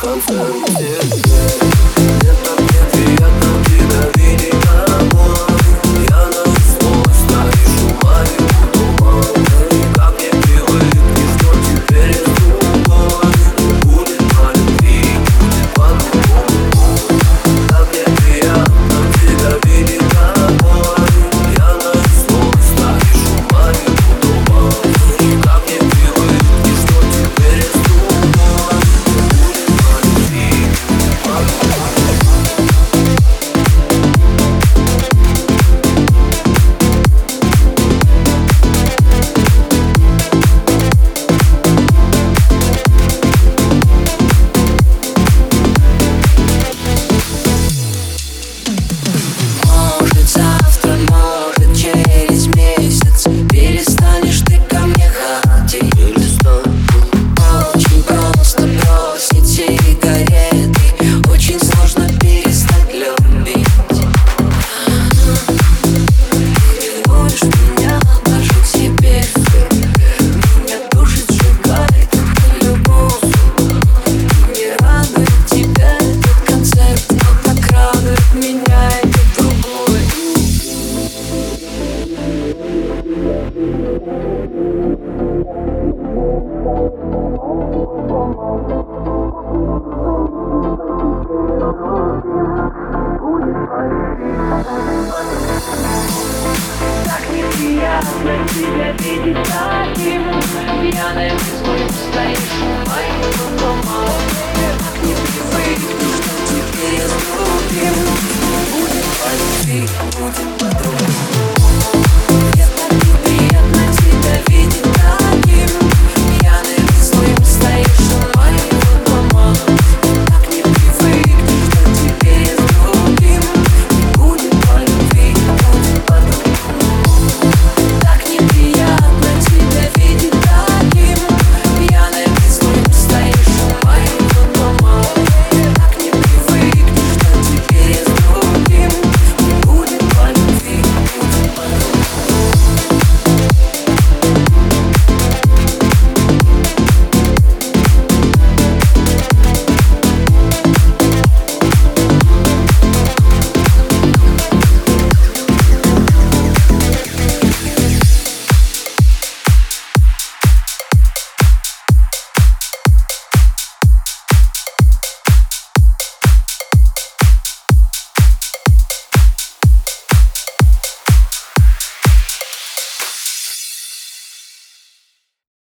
comfort. stop. тебя видеть таким, ему Пьяным и злым стоишь, моим кругом молодец